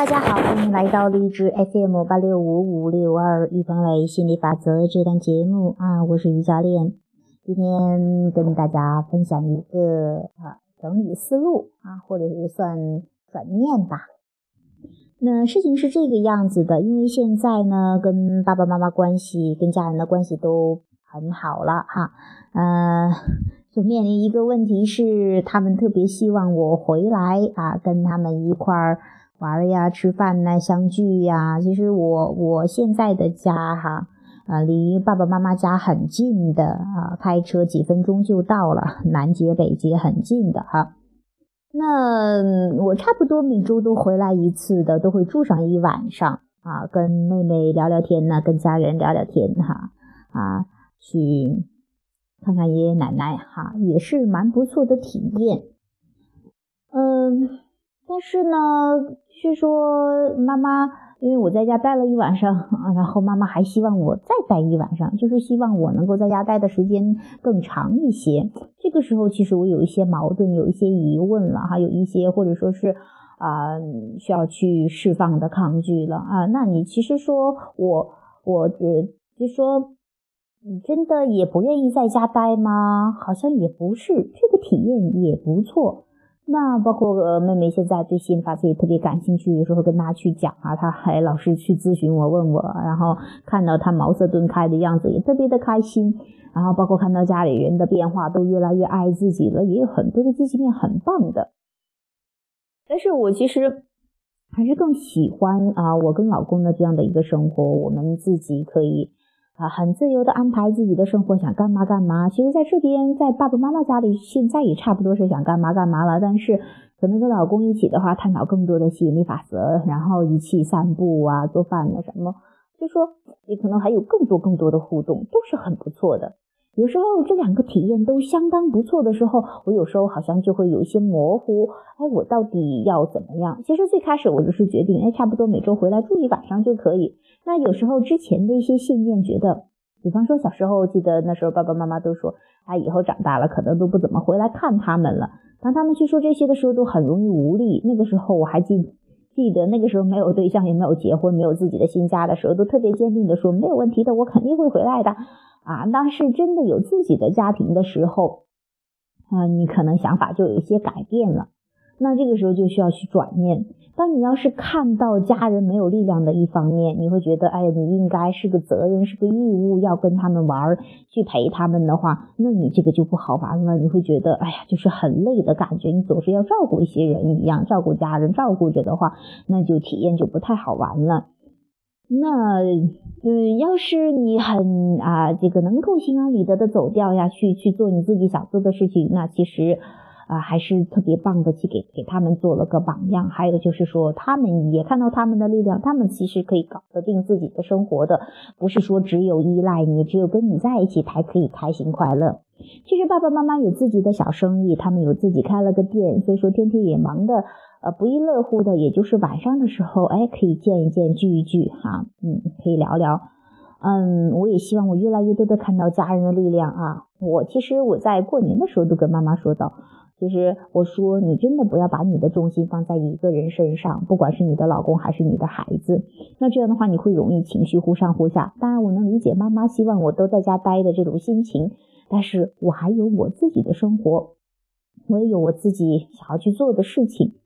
大家好，欢迎来到励志 FM 八六五五六二预防类心理法则这档节目啊，我是于教练，今天跟大家分享一个啊整理思路啊，或者是算转念吧。那事情是这个样子的，因为现在呢，跟爸爸妈妈关系、跟家人的关系都很好了哈，呃，就面临一个问题是，他们特别希望我回来啊，跟他们一块儿。玩呀，吃饭呐，相聚呀。其实我我现在的家哈，啊，离爸爸妈妈家很近的啊，开车几分钟就到了，南街北街很近的哈。那我差不多每周都回来一次的，都会住上一晚上啊，跟妹妹聊聊天呢，跟家人聊聊天哈，啊，去看看爷爷奶奶哈，也是蛮不错的体验。但是呢。是说妈妈，因为我在家待了一晚上啊，然后妈妈还希望我再待一晚上，就是希望我能够在家待的时间更长一些。这个时候，其实我有一些矛盾，有一些疑问了，哈有一些或者说是啊需要去释放的抗拒了啊。那你其实说我我呃，就说你真的也不愿意在家待吗？好像也不是，这个体验也不错。那包括呃妹妹现在对心理法则也特别感兴趣，有时候跟她去讲啊，她还老是去咨询我问我，然后看到她茅塞顿开的样子也特别的开心，然后包括看到家里人的变化都越来越爱自己了，也有很多的积极面很棒的。但是我其实还是更喜欢啊，我跟老公的这样的一个生活，我们自己可以。啊，很自由的安排自己的生活，想干嘛干嘛。其实，在这边，在爸爸妈妈家里，现在也差不多是想干嘛干嘛了。但是，可能跟老公一起的话，探讨更多的吸引力法则，然后一起散步啊，做饭啊什么，就说你可能还有更多更多的互动，都是很不错的。有时候这两个体验都相当不错的时候，我有时候好像就会有一些模糊。哎，我到底要怎么样？其实最开始我就是决定，哎，差不多每周回来住一晚上就可以。那有时候之前的一些信念，觉得，比方说小时候，记得那时候爸爸妈妈都说，哎，以后长大了可能都不怎么回来看他们了。当他们去说这些的时候，都很容易无力。那个时候我还记记得，那个时候没有对象，也没有结婚，没有自己的新家的时候，都特别坚定的说，没有问题的，我肯定会回来的。啊，当是真的有自己的家庭的时候，啊，你可能想法就有一些改变了。那这个时候就需要去转念。当你要是看到家人没有力量的一方面，你会觉得，哎呀，你应该是个责任，是个义务，要跟他们玩，去陪他们的话，那你这个就不好玩了。你会觉得，哎呀，就是很累的感觉，你总是要照顾一些人一样，照顾家人，照顾着的话，那就体验就不太好玩了。那，嗯，要是你很啊，这个能够心安理得的走掉呀，去去做你自己想做的事情，那其实。啊，还是特别棒的，去给给他们做了个榜样。还有就是说，他们也看到他们的力量，他们其实可以搞得定自己的生活的，不是说只有依赖你，只有跟你在一起才可以开心快乐。其实爸爸妈妈有自己的小生意，他们有自己开了个店，所以说天天也忙的，呃，不亦乐乎的。也就是晚上的时候，哎，可以见一见，聚一聚，哈，嗯，可以聊聊。嗯，我也希望我越来越多的看到家人的力量啊。我其实我在过年的时候都跟妈妈说到。其实我说，你真的不要把你的重心放在一个人身上，不管是你的老公还是你的孩子，那这样的话你会容易情绪忽上忽下。当然，我能理解妈妈希望我都在家待的这种心情，但是我还有我自己的生活，我也有我自己想要去做的事情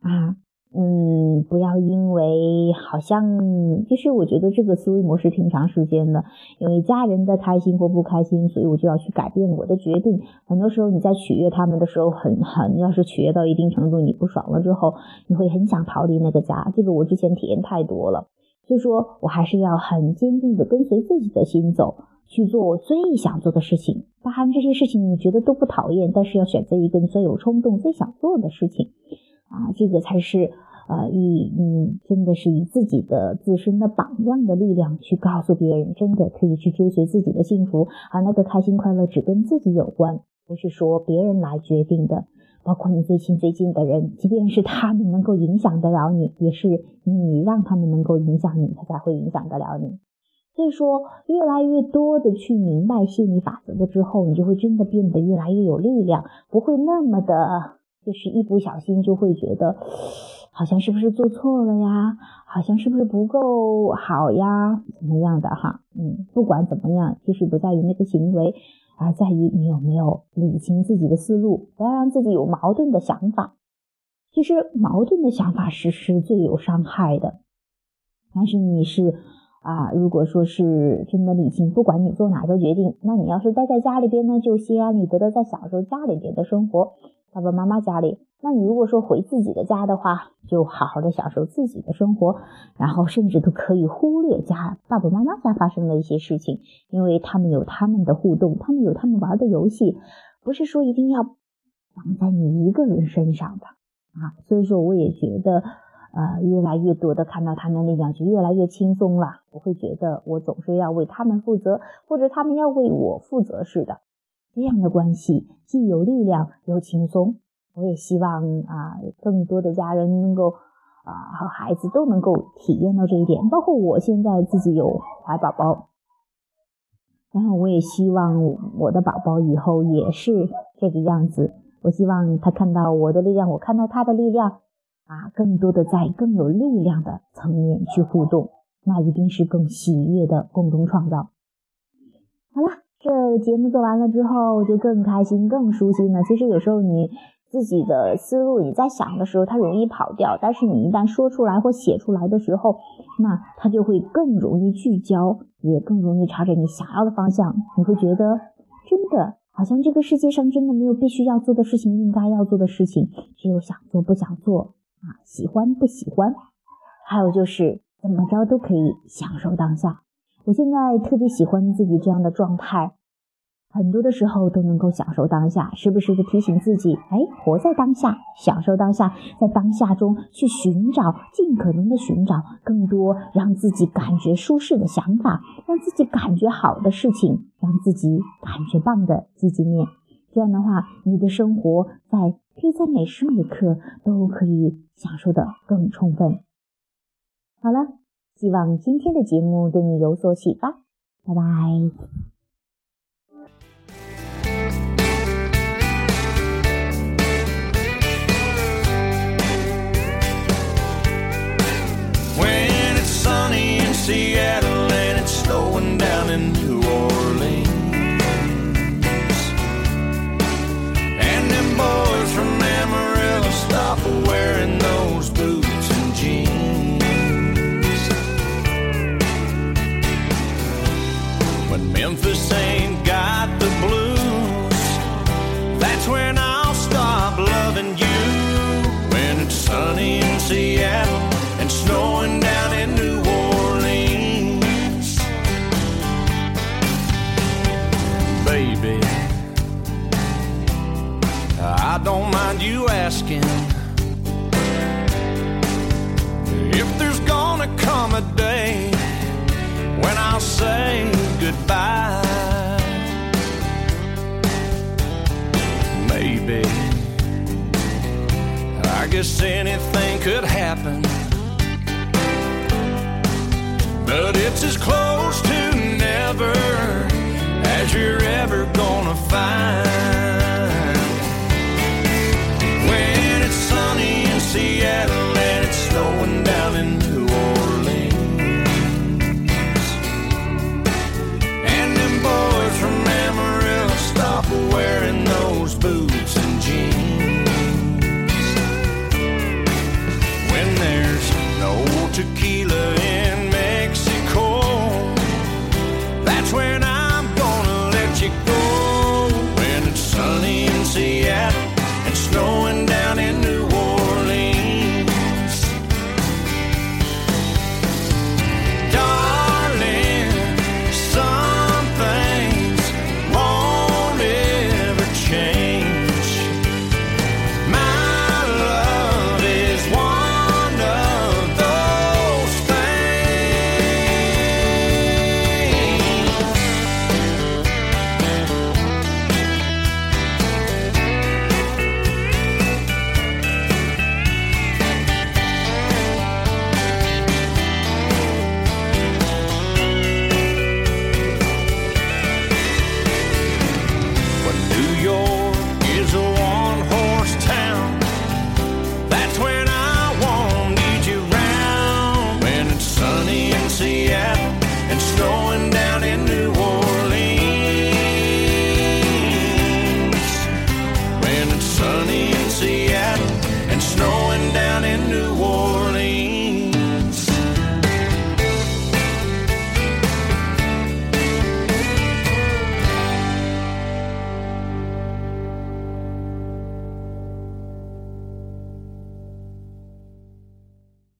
啊。嗯，不要因为好像，其实我觉得这个思维模式挺长时间的，因为家人的开心或不开心，所以我就要去改变我的决定。很多时候你在取悦他们的时候，很很，要是取悦到一定程度，你不爽了之后，你会很想逃离那个家。这个我之前体验太多了，所以说我还是要很坚定的跟随自己的心走，去做我最想做的事情。当然这些事情你觉得都不讨厌，但是要选择一个你最有冲动、最想做的事情啊，这个才是。呃，以你真的是以自己的自身的榜样的力量去告诉别人，真的可以去追随自己的幸福，而那个开心快乐只跟自己有关，不是说别人来决定的。包括你最亲最近的人，即便是他们能够影响得了你，也是你让他们能够影响你，他才会影响得了你。所以说，越来越多的去明白吸引力法则的之后，你就会真的变得越来越有力量，不会那么的，就是一不小心就会觉得。好像是不是做错了呀？好像是不是不够好呀？怎么样的哈？嗯，不管怎么样，其实不在于那个行为，而在于你有没有理清自己的思路，不要让自己有矛盾的想法。其实矛盾的想法是是最有伤害的。但是你是啊，如果说是真的理性，不管你做哪个决定，那你要是待在家里边呢，就心安理得的在享受家里边的生活，爸爸妈妈家里。那你如果说回自己的家的话，就好好的享受自己的生活，然后甚至都可以忽略家爸爸妈妈家发生的一些事情，因为他们有他们的互动，他们有他们玩的游戏，不是说一定要绑在你一个人身上的。啊，所以说我也觉得，呃，越来越多的看到他们力量就越来越轻松了。我会觉得我总是要为他们负责，或者他们要为我负责似的。这样的关系既有力量又轻松。我也希望啊，更多的家人能够啊和孩子都能够体验到这一点。包括我现在自己有怀宝宝，然后我也希望我的宝宝以后也是这个样子。我希望他看到我的力量，我看到他的力量，啊，更多的在更有力量的层面去互动，那一定是更喜悦的共同创造。好了，这节目做完了之后，就更开心、更舒心了。其实有时候你自己的思路你在想的时候，它容易跑掉，但是你一旦说出来或写出来的时候，那它就会更容易聚焦，也更容易朝着你想要的方向。你会觉得真的。好像这个世界上真的没有必须要做的事情，应该要做的事情，只有想做不想做啊，喜欢不喜欢，还有就是怎么着都可以享受当下。我现在特别喜欢自己这样的状态。很多的时候都能够享受当下，时不时的提醒自己，哎，活在当下，享受当下，在当下中去寻找，尽可能的寻找更多让自己感觉舒适的想法，让自己感觉好的事情，让自己感觉棒的积极面。这样的话，你的生活在可以在每时每刻都可以享受的更充分。好了，希望今天的节目对你有所启发，拜拜。Memphis ain't got the blues, that's when I'll stop loving you. When it's sunny in Seattle and snowing down in New Orleans. baby. I don't mind you asking if there's gonna come a day when I'll say goodbye. Maybe. I guess anything could happen. But it's as close to never as you're ever gonna find.